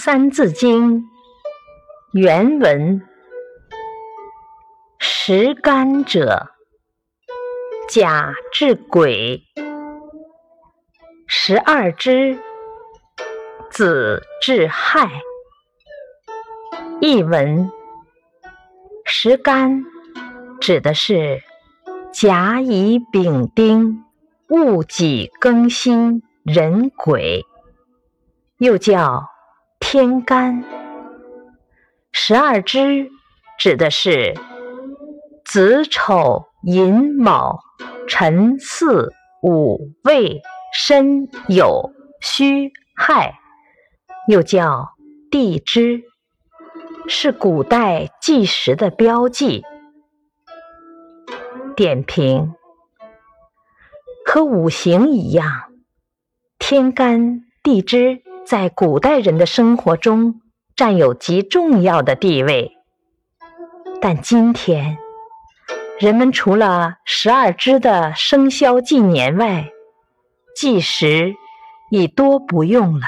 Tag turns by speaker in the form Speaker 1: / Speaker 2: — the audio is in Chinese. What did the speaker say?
Speaker 1: 《三字经》原文：十干者，甲至癸；十二支，子至亥。译文：十干指的是甲乙丙丁戊己庚辛壬癸，又叫。天干十二支指的是子丑寅卯辰巳午未申酉戌亥，又叫地支，是古代计时的标记。点评：和五行一样，天干地支。在古代人的生活中占有极重要的地位，但今天人们除了十二支的生肖纪年外，计时已多不用了。